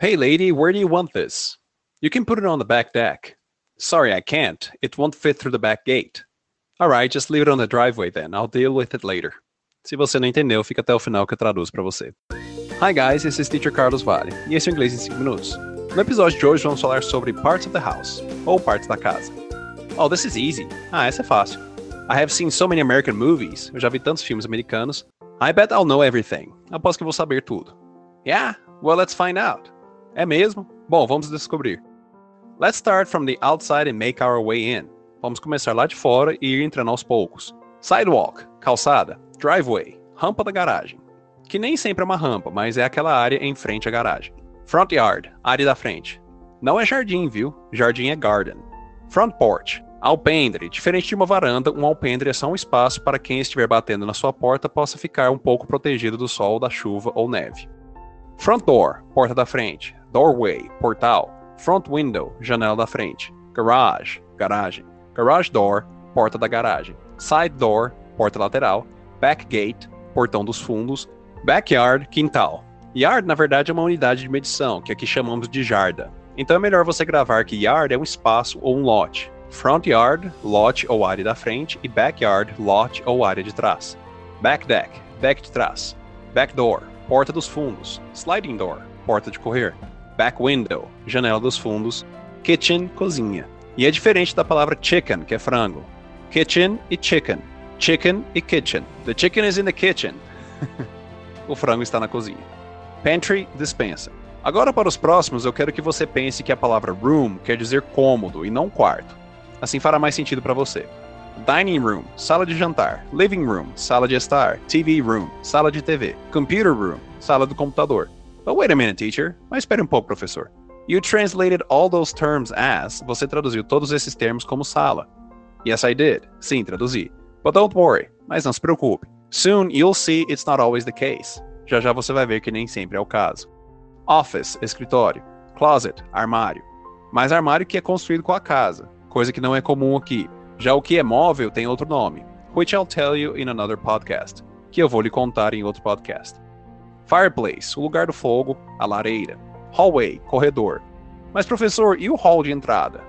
Hey lady, where do you want this? You can put it on the back deck. Sorry, I can't. It won't fit through the back gate. Alright, just leave it on the driveway then. I'll deal with it later. Se você não entendeu, fica até o final que eu traduzo para você. Hi guys, this is Teacher Carlos Vale, e esse é o Inglês em 5 Minutos. No episódio de hoje vamos falar sobre parts of the house, ou partes da casa. Oh, this is easy. Ah, essa é fácil. I have seen so many American movies. Eu já vi tantos filmes americanos. I bet I'll know everything. Aposto que vou saber tudo. Yeah? Well, let's find out. É mesmo? Bom, vamos descobrir. Let's start from the outside and make our way in. Vamos começar lá de fora e ir entrando aos poucos. Sidewalk, calçada, driveway, rampa da garagem. Que nem sempre é uma rampa, mas é aquela área em frente à garagem. Front yard, área da frente. Não é jardim, viu? Jardim é garden. Front porch, alpendre. Diferente de uma varanda, um alpendre é só um espaço para quem estiver batendo na sua porta possa ficar um pouco protegido do sol, da chuva ou neve. Front door, porta da frente. Doorway, portal. Front window, janela da frente. Garage, garagem. Garage door, porta da garagem. Side door, porta lateral. Back gate, portão dos fundos. Backyard, quintal. Yard, na verdade, é uma unidade de medição, que aqui chamamos de jarda. Então é melhor você gravar que yard é um espaço ou um lote. Front yard, lote ou área da frente, e backyard, lote ou área de trás. Back deck, deck de trás. Back door, porta dos fundos. Sliding door, porta de correr. Back window, janela dos fundos. Kitchen, cozinha. E é diferente da palavra chicken, que é frango. Kitchen e chicken. Chicken e kitchen. The chicken is in the kitchen. o frango está na cozinha. Pantry, dispensa. Agora para os próximos, eu quero que você pense que a palavra room quer dizer cômodo e não quarto. Assim fará mais sentido para você. Dining room, sala de jantar. Living room, sala de estar. TV room, sala de TV. Computer room, sala do computador. But wait a minute, teacher. Mas espere um pouco, professor. You translated all those terms as. Você traduziu todos esses termos como sala. Yes, I did. Sim, traduzi. But don't worry. Mas não se preocupe. Soon you'll see it's not always the case. Já já você vai ver que nem sempre é o caso. Office, escritório. Closet, armário. Mas armário que é construído com a casa, coisa que não é comum aqui. Já o que é móvel tem outro nome, which I'll tell you in another podcast, que eu vou lhe contar em outro podcast. Fireplace, o lugar do fogo, a lareira. Hallway, corredor. Mas professor, e o hall de entrada?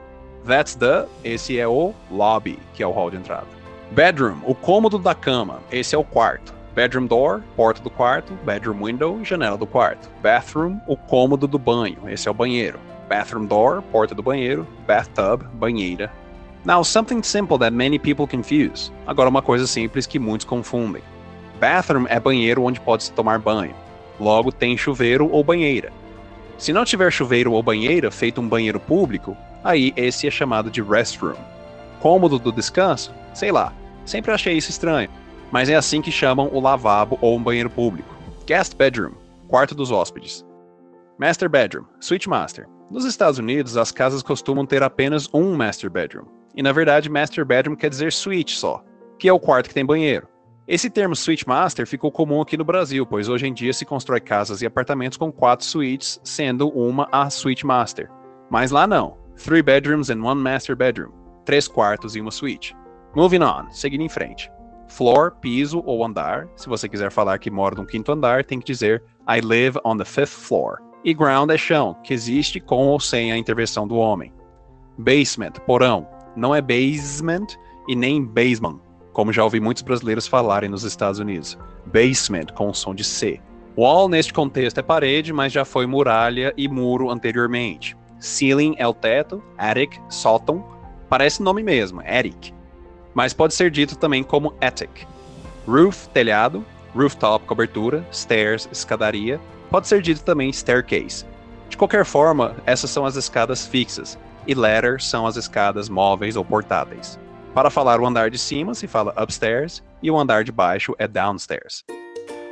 That's the, esse é o lobby, que é o hall de entrada. Bedroom, o cômodo da cama, esse é o quarto. Bedroom door, porta do quarto. Bedroom window, janela do quarto. Bathroom, o cômodo do banho, esse é o banheiro. Bathroom door, porta do banheiro. Bathtub, banheira. Now, something simple that many people confuse. Agora, uma coisa simples que muitos confundem. Bathroom é banheiro onde pode-se tomar banho. Logo, tem chuveiro ou banheira. Se não tiver chuveiro ou banheira, feito um banheiro público, aí esse é chamado de restroom. Cômodo do descanso? Sei lá. Sempre achei isso estranho. Mas é assim que chamam o lavabo ou um banheiro público. Guest bedroom, quarto dos hóspedes. Master bedroom, suite master. Nos Estados Unidos, as casas costumam ter apenas um master bedroom. E na verdade, master bedroom quer dizer suite só, que é o quarto que tem banheiro. Esse termo suite master ficou comum aqui no Brasil, pois hoje em dia se constrói casas e apartamentos com quatro suítes, sendo uma a suite master. Mas lá não. Three bedrooms and one master bedroom. Três quartos e uma suíte. Moving on, seguindo em frente. Floor, piso ou andar. Se você quiser falar que mora no quinto andar, tem que dizer I live on the fifth floor. E ground é chão, que existe com ou sem a intervenção do homem. Basement, porão. Não é basement e nem basement, como já ouvi muitos brasileiros falarem nos Estados Unidos. Basement com o som de C. Wall neste contexto é parede, mas já foi muralha e muro anteriormente. Ceiling é o teto, attic, sótão. Parece nome mesmo, attic mas pode ser dito também como attic. Roof, telhado, rooftop, cobertura, stairs, escadaria, pode ser dito também staircase. De qualquer forma, essas são as escadas fixas, e ladder são as escadas móveis ou portáteis. Para falar o andar de cima, se fala upstairs, e o andar de baixo é downstairs.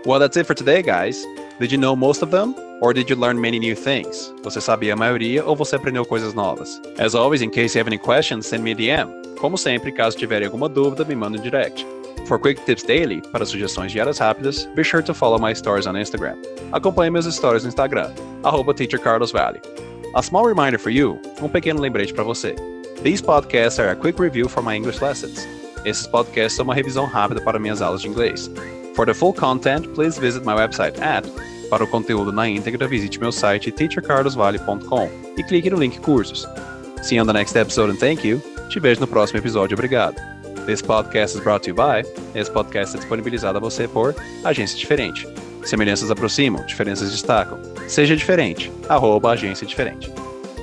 Well, that's it for today, guys. Did you know most of them? Or did you learn many new things? Você sabia a maioria ou você aprendeu coisas novas? As always, in case you have any questions, send me a DM. Como sempre, caso tiverem alguma dúvida, me manda um direct. For quick tips daily, para sugestões diárias rápidas, be sure to follow my stories on Instagram. Acompanhe meus stories no Instagram, arroba teachercarlosvalley. A small reminder for you, um pequeno lembrete para você. These podcasts are a quick review for my English lessons. Esses podcasts são uma revisão rápida para minhas aulas de inglês. For the full content, please visit my website at Para o conteúdo na íntegra, visite meu site teachercarlosvale.com e clique no link cursos. See you on the next episode and thank you. Te vejo no próximo episódio, obrigado. This podcast is brought to you by. Esse podcast é disponibilizado a você por Agência Diferente. Semelhanças aproximam, diferenças destacam. Seja diferente, arroba agência diferente.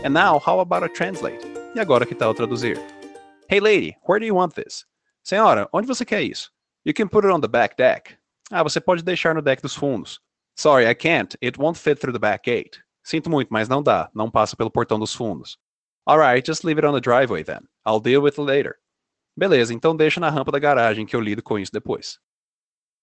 And now, how about a translate? E agora que tal traduzir? Hey lady, where do you want this? Senhora, onde você quer isso? You can put it on the back deck. Ah, você pode deixar no deck dos fundos. Sorry, I can't. It won't fit through the back gate. Sinto muito, mas não dá. Não passa pelo portão dos fundos. Alright, just leave it on the driveway then. I'll deal with it later. Beleza, então deixa na rampa da garagem que eu lido com isso depois.